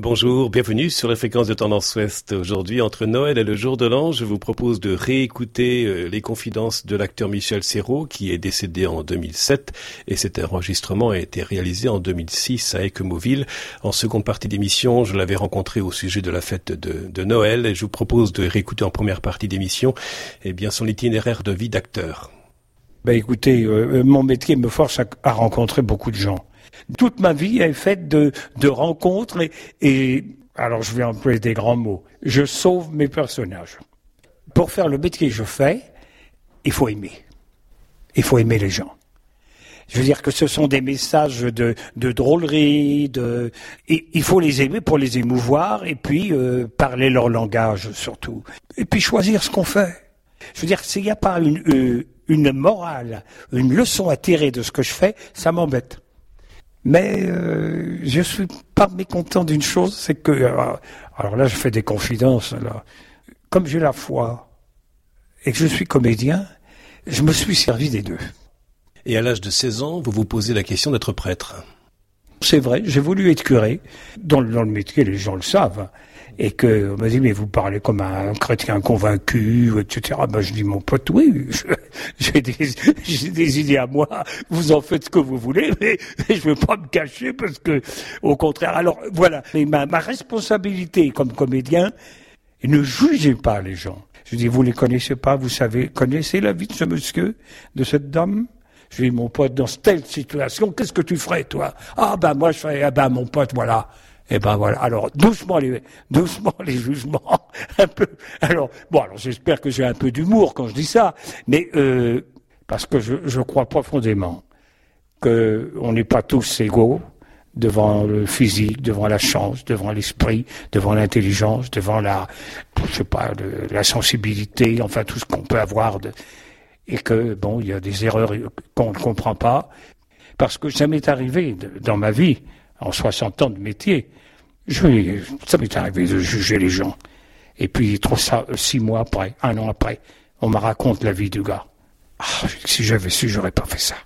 Bonjour, bienvenue sur la fréquence de Tendance Ouest. Aujourd'hui, entre Noël et le jour de l'an, je vous propose de réécouter euh, les confidences de l'acteur Michel Serrault, qui est décédé en 2007, et cet enregistrement a été réalisé en 2006 à Equemoville. En seconde partie d'émission, je l'avais rencontré au sujet de la fête de, Noël, et je vous propose de réécouter en première partie d'émission, eh bien, son itinéraire de vie d'acteur. Ben écoutez, euh, mon métier me force à rencontrer beaucoup de gens. Toute ma vie est faite de, rencontres et, alors je vais employer des grands mots, je sauve mes personnages. Pour faire le métier que je fais, il faut aimer. Il faut aimer les gens. Je veux dire que ce sont des messages de, drôlerie, de, il faut les aimer pour les émouvoir et puis euh, parler leur langage surtout. Et puis choisir ce qu'on fait. Je veux dire, s'il n'y a pas euh, une morale, une leçon à tirer de ce que je fais, ça m'embête. Mais euh, je suis pas mécontent d'une chose, c'est que euh, alors là je fais des confidences là. Comme j'ai la foi et que je suis comédien, je me suis servi des deux. Et à l'âge de 16 ans, vous vous posez la question d'être prêtre. C'est vrai, j'ai voulu être curé. Dans, dans, le métier, les gens le savent et que on m'a dit mais vous parlez comme un chrétien convaincu, etc. Ben je dis mon pote oui, j'ai des, des, idées à moi, vous en faites ce que vous voulez, mais, je veux pas me cacher parce que au contraire. Alors voilà, ma, ma responsabilité comme comédien, ne jugez pas les gens. Je dis vous les connaissez pas, vous savez, connaissez la vie de ce monsieur, de cette dame? Je dis mon pote dans telle situation, qu'est-ce que tu ferais toi? Ah ben moi je ferais, ah ben mon pote voilà. Eh ben voilà. Alors doucement les doucement les jugements, un peu. Alors bon, alors j'espère que j'ai un peu d'humour quand je dis ça, mais euh, parce que je, je crois profondément que on n'est pas tous égaux devant le physique, devant la chance, devant l'esprit, devant l'intelligence, devant la, je sais pas, la sensibilité, enfin tout ce qu'on peut avoir de, et que bon, il y a des erreurs qu'on ne comprend pas, parce que ça m'est arrivé dans ma vie en 60 ans de métier. Je, ça m'est arrivé de juger les gens. Et puis, trop ça, six mois après, un an après, on me raconte la vie du gars. Ah, si j'avais su, j'aurais pas fait ça.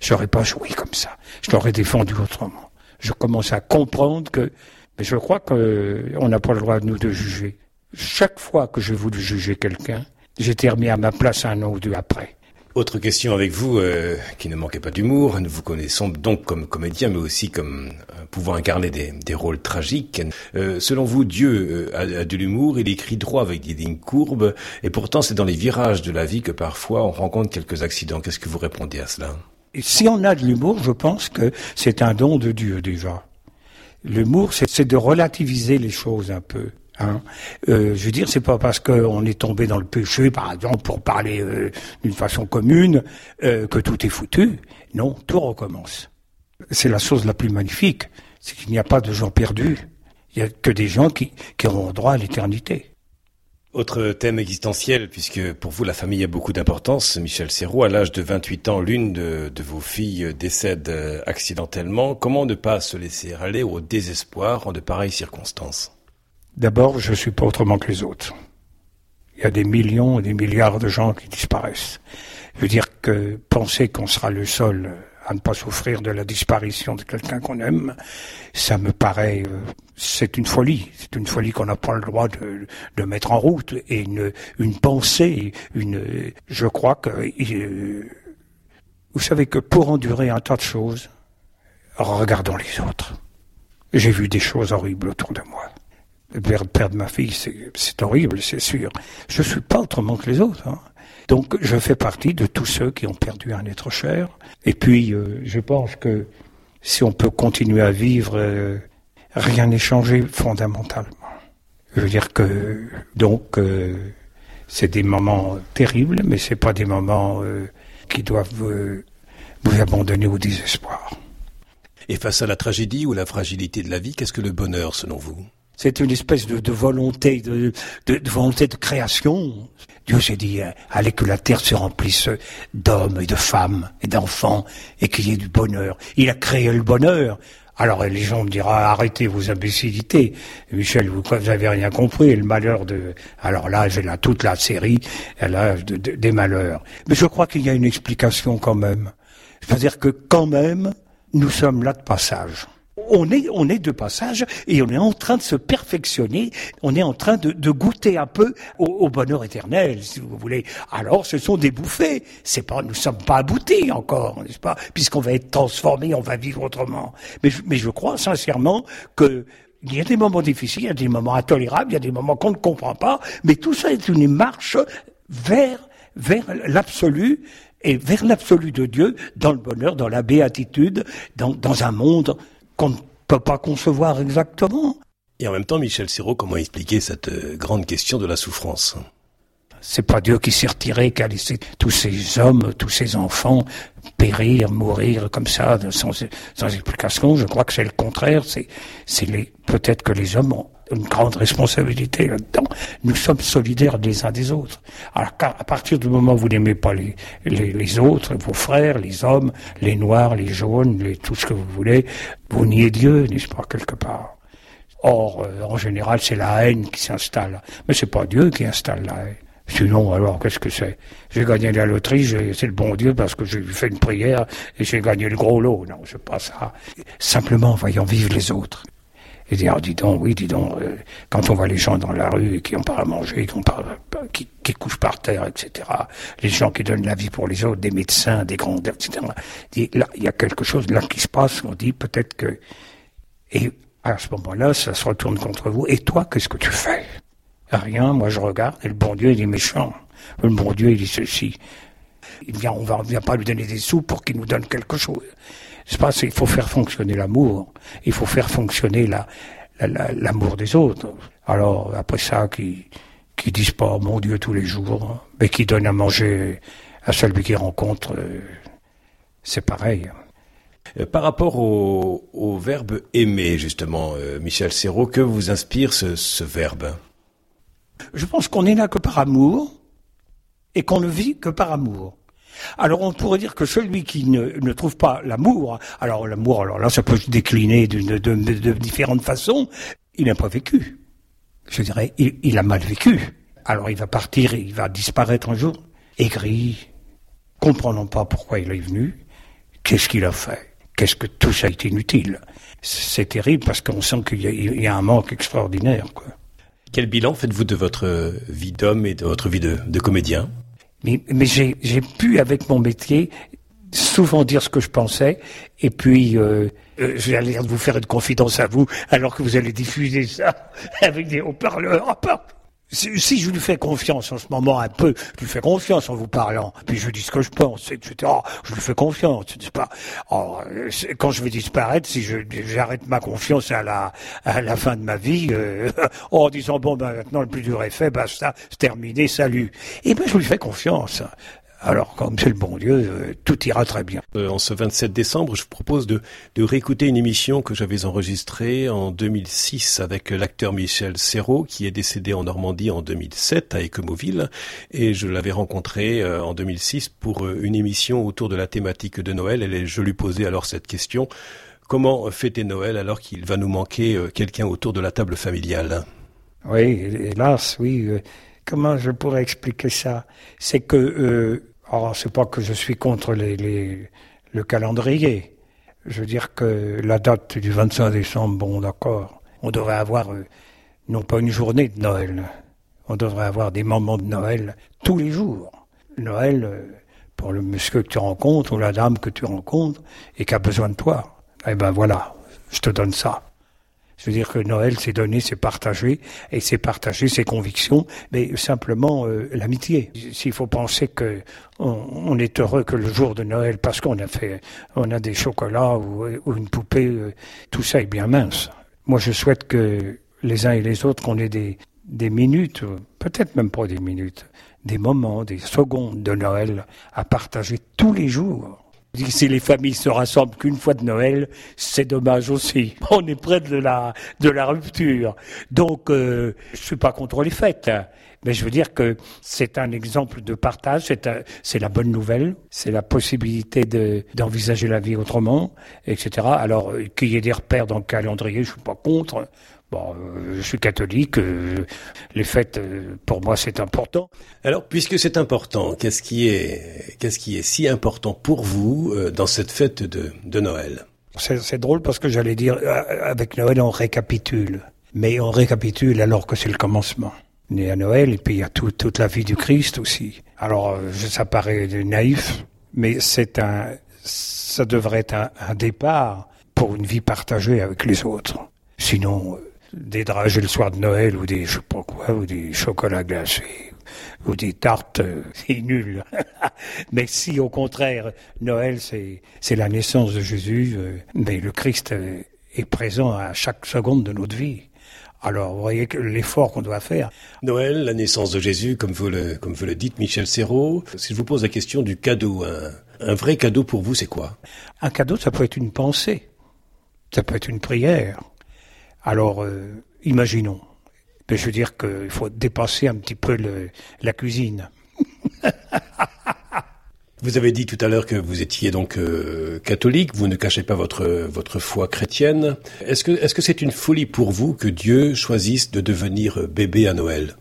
J'aurais pas joué comme ça. Je l'aurais défendu autrement. Je commence à comprendre que, mais je crois qu'on n'a pas le droit, nous, de juger. Chaque fois que je voulais juger quelqu'un, j'étais remis à ma place un an ou deux après. Autre question avec vous, euh, qui ne manquait pas d'humour. Nous vous connaissons donc comme comédien, mais aussi comme euh, pouvant incarner des, des rôles tragiques. Euh, selon vous, Dieu a, a, de l'humour, il écrit droit avec des lignes courbes, et pourtant c'est dans les virages de la vie que parfois on rencontre quelques accidents. Qu'est-ce que vous répondez à cela? Si on a de l'humour, je pense que c'est un don de Dieu déjà. L'humour, c'est de relativiser les choses un peu. Hein. Euh, je veux dire, c'est pas parce qu'on est tombé dans le péché, par exemple, pour parler euh, d'une façon commune, euh, que tout est foutu. Non, tout recommence. C'est la chose la plus magnifique, c'est qu'il n'y a pas de gens perdus. Il n'y a que des gens qui, auront droit à l'éternité. Autre thème existentiel, puisque pour vous la famille a beaucoup d'importance, Michel Serrault, à l'âge de 28 ans, l'une de, vos filles décède accidentellement. Comment ne pas se laisser aller au désespoir en de pareilles circonstances? D'abord, je suis pas autrement que les autres. Il y a des millions et des milliards de gens qui disparaissent. Je veux dire que penser qu'on sera le seul à ne pas souffrir de la disparition de quelqu'un qu'on aime, ça me paraît, euh, c'est une folie. C'est une folie qu'on n'a pas le droit de, de, mettre en route. Et une, une pensée, une, je crois que, euh, vous savez que pour endurer un tas de choses, regardons les autres. J'ai vu des choses horribles autour de moi perdre ma fille, c'est horrible, c'est sûr. Je suis pas autrement que les autres. Hein. Donc je fais partie de tous ceux qui ont perdu un être cher. Et puis euh, je pense que si on peut continuer à vivre, euh, rien n'est changé fondamentalement. Je veux dire que donc euh, c'est des moments terribles, mais c'est pas des moments qui doivent vous abandonner au désespoir. Et face à la tragédie ou la fragilité de la vie, qu'est-ce que le bonheur selon vous? C'est une espèce de, volonté, de, volonté de création. Dieu s'est dit, euh, allez que la terre se remplisse d'hommes et de femmes et d'enfants et qu'il y ait du bonheur. Il a créé le bonheur. Alors les gens me diront, arrêtez vos imbécilités. Michel, vous, vous avez rien compris. Le malheur de... Alors là, j'ai là toute la série, des malheurs. Mais je crois qu'il y a une explication quand même. C'est-à-dire que quand même, nous sommes là de passage. On est, on est de passage et on est en train de se perfectionner, on est en train de, de goûter un peu au, bonheur éternel, si vous voulez. Alors, ce sont des bouffées. C'est pas, nous sommes pas aboutis encore, n'est-ce pas? Puisqu'on va être transformé, on va vivre autrement. Mais, mais je crois sincèrement que il y a des moments difficiles, il y a des moments intolérables, il y a des moments qu'on ne comprend pas, mais tout ça est une marche vers vers l'absolu et vers l'absolu de Dieu, dans le bonheur, dans la béatitude, dans, dans un monde qu'on ne peut pas concevoir exactement. Et en même temps, Michel Serrault, comment expliquer cette euh, grande question de la souffrance? C'est pas Dieu qui s'est retiré, qui a laissé tous ces hommes, tous ces enfants périr, mourir comme ça, sans, sans explication. Je crois que c'est le contraire. C'est, peut-être que les hommes ont une grande responsabilité là-dedans. Nous sommes solidaires les uns des autres. Alors à partir du moment où vous n'aimez pas les, les, les, autres, vos frères, les hommes, les noirs, les jaunes, les, tout ce que vous voulez, vous niez Dieu, n'est-ce pas, quelque part? Or, euh, en général, c'est la haine qui s'installe. Mais c'est pas Dieu qui installe la haine. Sinon, alors, qu'est-ce que c'est? J'ai gagné la loterie, c'est le bon Dieu parce que j'ai fait une prière et j'ai gagné le gros lot. Non, c'est pas ça. Simplement, voyons vivre les autres. Et dire, dis donc, oui, dis donc, euh, quand on voit les gens dans la rue qui ont pas à manger, qui, ont couchent par terre, etc., les gens qui donnent la vie pour les autres, des médecins, des grands, etc., il y a quelque chose là qui se passe, on dit peut-être que... Et à ce moment-là, ça se retourne contre vous. Et toi, qu'est-ce que tu fais? Rien, moi je regarde, et le bon Dieu, il est méchant. Le bon Dieu, il dit ceci. Il vient, on ne vient pas lui donner des sous pour qu'il nous donne quelque chose. C'est pas, il faut faire fonctionner l'amour. Il faut faire fonctionner la, l'amour des autres. Alors, après ça, qui, qui disent pas mon Dieu tous les jours, mais qui donnent à manger à celui qui rencontre, euh, c'est pareil. Euh, par rapport au, verbe aimer, justement, euh, Michel Serrault, que vous inspire ce verbe? Je pense qu'on est là que par amour et qu'on ne vit que par amour. Alors on pourrait dire que celui qui ne, trouve pas l'amour, alors l'amour, alors là ça peut se décliner de, différentes façons, il n'a pas vécu. Je dirais, il, a mal vécu. Alors il va partir, il va disparaître un jour, aigri, comprenant pas pourquoi il est venu, qu'est-ce qu'il a fait, qu'est-ce que tout ça est inutile? C'est terrible parce qu'on sent qu'il y, a un manque extraordinaire. Quel bilan faites-vous de votre vie d'homme et de votre vie de, comédien? Mais, mais j'ai pu, avec mon métier, souvent dire ce que je pensais, et puis euh, euh, j'ai l'air de vous faire une confidence à vous, alors que vous allez diffuser ça avec des haut-parleurs. Si, je lui fais confiance en ce moment un peu, je lui fais confiance en vous parlant, puis je dis ce que je pense, etc. Je lui fais confiance, n'est-ce pas Quand je vais disparaître, si j'arrête ma confiance à la à la fin de ma vie, euh, en disant bon ben maintenant le plus dur est fait, basta, c'est terminé, salut. Et eh ben je lui fais confiance. Alors, comme c'est le bon Dieu, euh, tout ira très bien. Euh, en ce 27 décembre, je vous propose de, de réécouter une émission que j'avais enregistrée en 2006 avec l'acteur Michel Serrault, qui est décédé en Normandie en 2007 à Équemoville. Et je l'avais rencontré euh, en 2006 pour une émission autour de la thématique de Noël. Et je lui posais alors cette question. Comment fêter Noël alors qu'il va nous manquer quelqu'un autour de la table familiale? Oui, hélas, oui. Comment je pourrais expliquer ça? C'est que alors, c'est pas que je suis contre le calendrier. Je veux dire que la date du 25 décembre, bon, d'accord, on devrait avoir euh, non pas une journée de Noël, on devrait avoir des moments de Noël tous les jours. Noël euh, pour le monsieur que tu rencontres ou la dame que tu rencontres et qui a besoin de toi. Eh ben voilà, je te donne ça. Je veux dire que Noël, c'est donner, c'est partager, et c'est partager ses convictions, mais simplement euh, l'amitié. S'il faut penser que on, est heureux que le jour de Noël parce qu'on a fait, on a des chocolats ou, une poupée, euh, tout ça est bien mince. Moi, je souhaite que les uns et les autres, qu'on ait des, des minutes, peut-être même pas des minutes, des moments, des secondes de Noël à partager tous les jours si les familles se rassemblent qu'une fois de Noël, c'est dommage aussi. On est près de la de la rupture. Donc, euh, je suis pas contre les fêtes, mais je veux dire que c'est un exemple de partage. C'est la bonne nouvelle. C'est la possibilité de d'envisager la vie autrement, etc. Alors qu'il y ait des repères dans le calendrier, je suis pas contre. Bon, euh, je suis catholique, euh, les fêtes, euh, pour moi, c'est important. Alors, puisque c'est important, qu'est-ce qui est, qu'est-ce qui est si important pour vous dans cette fête de, de Noël? C'est drôle parce que j'allais dire, avec Noël, on récapitule. Mais on récapitule alors que c'est le commencement. Né à Noël, et puis il y a toute la vie du Christ aussi. Alors, ça paraît naïf, mais c'est un, ça devrait être un, départ pour une vie partagée avec les autres. Sinon, des dragées le soir de Noël ou des, je sais pas quoi, ou des chocolats glacés ou des tartes, euh, c'est nul. mais si au contraire, Noël, c'est, c'est la naissance de Jésus, euh, mais le Christ est présent à chaque seconde de notre vie. Alors, vous voyez l'effort qu'on doit faire. Noël, la naissance de Jésus, comme vous le, comme vous le dites, Michel Serrault. Si je vous pose la question du cadeau, un, un vrai cadeau pour vous, c'est quoi? Un cadeau, ça peut être une pensée. Ça peut être une prière. Alors, euh, imaginons. Mais je veux dire qu'il faut dépasser un petit peu le, la cuisine. Vous avez dit tout à l'heure que vous étiez donc euh, catholique, vous ne cachez pas votre votre foi chrétienne. Est-ce que est-ce que c'est une folie pour vous que Dieu choisisse de devenir bébé à Noël?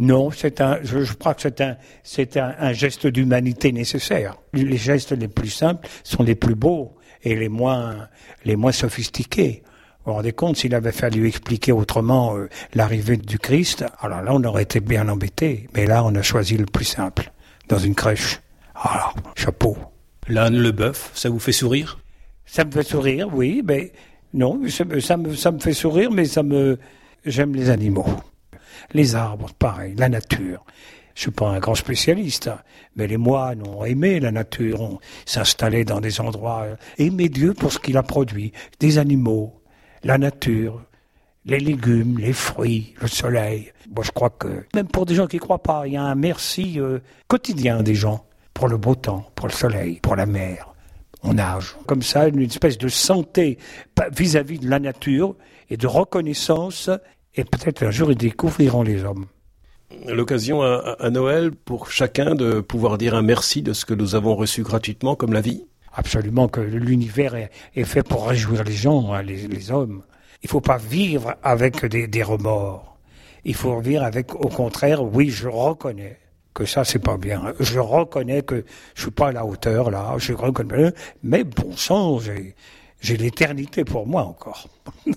Non, c'est un je, crois que c'est un c'est un, un geste d'humanité nécessaire. Les gestes les plus simples sont les plus beaux et les moins les moins sophistiqués. Vous vous rendez compte, s'il avait fallu expliquer autrement euh, l'arrivée du Christ, alors là on aurait été bien embêté. Mais là on a choisi le plus simple, dans une crèche. Alors, chapeau. L'âne, le bœuf, ça vous fait sourire? Ça me fait sourire, oui, mais non, ça, me, ça me fait sourire, mais ça me... J'aime les animaux. Les arbres, pareil, la nature. Je suis pas un grand spécialiste, hein, mais les moines ont aimé la nature, ont s'installé dans des endroits, euh, aimer Dieu pour ce qu'il a produit, des animaux, la nature, les légumes, les fruits, le soleil. Moi, je crois que même pour des gens qui croient pas, il y a un merci euh, quotidien des gens pour le beau temps, pour le soleil, pour la mer. On nage. Comme ça, une espèce de santé vis-à-vis de la nature et de reconnaissance. Et peut-être un jour, ils découvriront les hommes. L'occasion à, Noël pour chacun de pouvoir dire un merci de ce que nous avons reçu gratuitement comme la vie Absolument, que l'univers est, fait pour réjouir les gens, hein, les, hommes. Il faut pas vivre avec des, des remords. Il faut vivre avec, au contraire, oui, je reconnais que ça c'est pas bien. Je reconnais que je suis pas à la hauteur là, je reconnais, mais bon sang, j'ai l'éternité pour moi encore.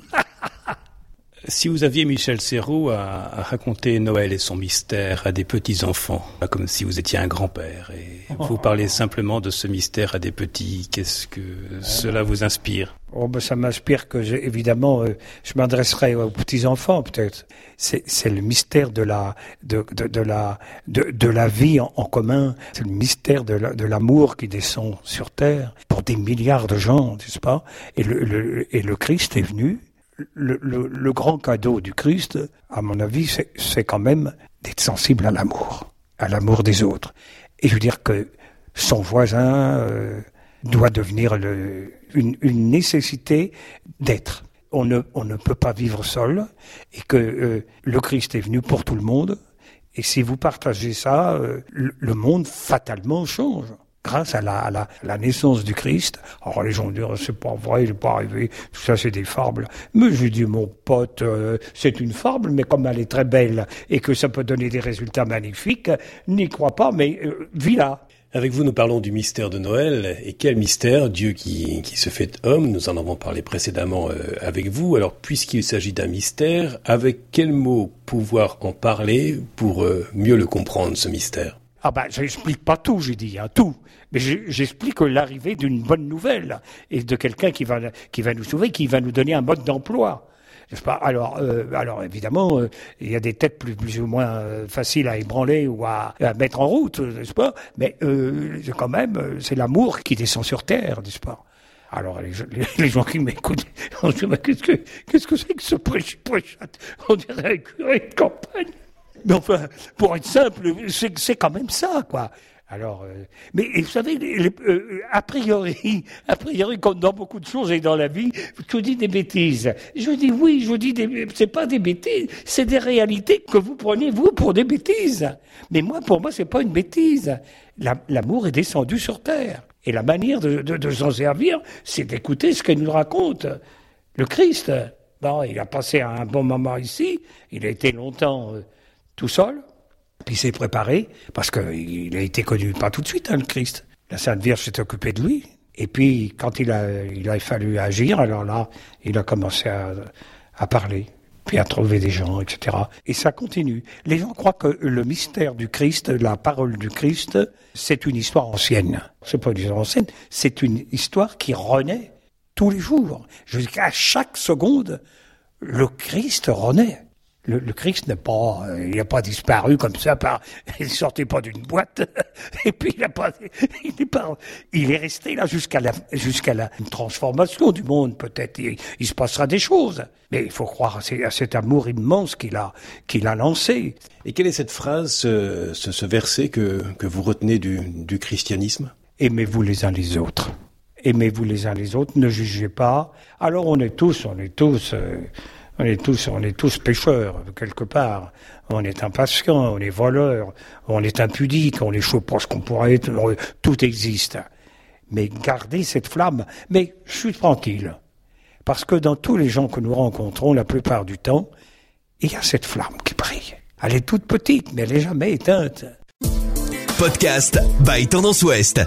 Si vous aviez Michel Serrault à, raconter Noël et son mystère à des petits-enfants, comme si vous étiez un grand-père, et vous parlez simplement de ce mystère à des petits, qu'est-ce que cela vous inspire? Oh ben ça m'inspire que évidemment euh, je m'adresserai aux petits enfants peut-être. C'est le mystère de la de, de, de la de, de, la vie en, commun. C'est le mystère de l'amour qui descend sur terre pour des milliards de gens, n'est-ce pas? Et le, le, et le Christ est venu le, grand cadeau du Christ, à mon avis, c'est quand même d'être sensible à l'amour, à l'amour des autres. Et je veux dire que son voisin euh, doit devenir le, une, nécessité d'être. On ne, on ne peut pas vivre seul et que euh, le Christ est venu pour tout le monde. Et si vous partagez ça, euh, le monde fatalement change grâce à la, à la, la, naissance du Christ. Alors les gens diront c'est pas vrai, n'est pas arrivé, tout ça c'est des fables. Mais je dis mon pote, euh, c'est une fable, mais comme elle est très belle et que ça peut donner des résultats magnifiques, n'y crois pas, mais euh, vis-la. Avec vous, nous parlons du mystère de Noël. Et quel mystère Dieu qui, qui se fait homme. Nous en avons parlé précédemment euh, avec vous. Alors, puisqu'il s'agit d'un mystère, avec quel mot pouvoir en parler pour mieux le comprendre, ce mystère? Ah ben, j'explique pas tout, j'ai dit, hein, tout. Mais j'explique l'arrivée d'une bonne nouvelle et de quelqu'un qui va, qui va nous sauver, qui va nous donner un mode d'emploi. Pas? Alors, euh, alors évidemment, euh, il y a des têtes plus, ou moins euh, faciles à ébranler ou à, mettre en route, n'est-ce pas? Mais quand même, c'est l'amour qui descend sur terre, n'est-ce pas? Alors les, gens qui m'écoutent, on se dit qu'est-ce que qu'est-ce que c'est que ce prêche On dirait un curé de campagne? Mais enfin, pour être simple, c'est quand même ça, quoi. Alors, euh, mais vous savez, euh, a priori, a priori, comme dans beaucoup de choses et dans la vie, je dis des bêtises. Je dis oui, je dis des, c'est pas des bêtises, c'est des réalités que vous prenez vous pour des bêtises. Mais moi, pour moi, c'est pas une bêtise. L'amour est descendu sur terre, et la manière de, s'en servir, c'est d'écouter ce qu'il nous raconte. Le Christ, bon, il a passé un bon moment ici, il a été longtemps. Euh, tout seul, puis il s'est préparé, parce qu'il a été connu pas tout de suite, hein, le Christ. La Sainte Vierge s'est occupée de lui, Et puis, quand il a, il a fallu agir, alors là, il a commencé à, à parler, puis à trouver des gens, etc. Et ça continue. Les gens croient que le mystère du Christ, la parole du Christ, c'est une histoire ancienne. C'est pas une histoire ancienne, c'est une histoire qui renaît tous les jours. Jusqu'à chaque seconde, le Christ renaît. Le, le Christ n'est pas, euh, il n'a pas disparu comme ça par, il sortait pas d'une boîte, et puis il n'a pas, il n'est pas, il est resté là jusqu'à la, jusqu'à la transformation du monde. Peut-être il, il, se passera des choses, mais il faut croire à, cet amour immense qu'il a, qu'il a lancé. Et quelle est cette phrase, ce, ce, ce verset que, que vous retenez du, du christianisme? Aimez-vous les uns les autres. Aimez-vous les uns les autres. Ne jugez pas. Alors on est tous, on est tous. Euh, on est tous, on est tous quelque part. On est impatient, on est voleur, on est impudique, on est chaud pour ce qu'on pourrait être. Tout existe. Mais gardez cette flamme. Mais je suis tranquille. Parce que dans tous les gens que nous rencontrons, la plupart du temps, il y a cette flamme qui brille. Elle est toute petite, mais elle n'est jamais éteinte. Podcast by Tendance Ouest.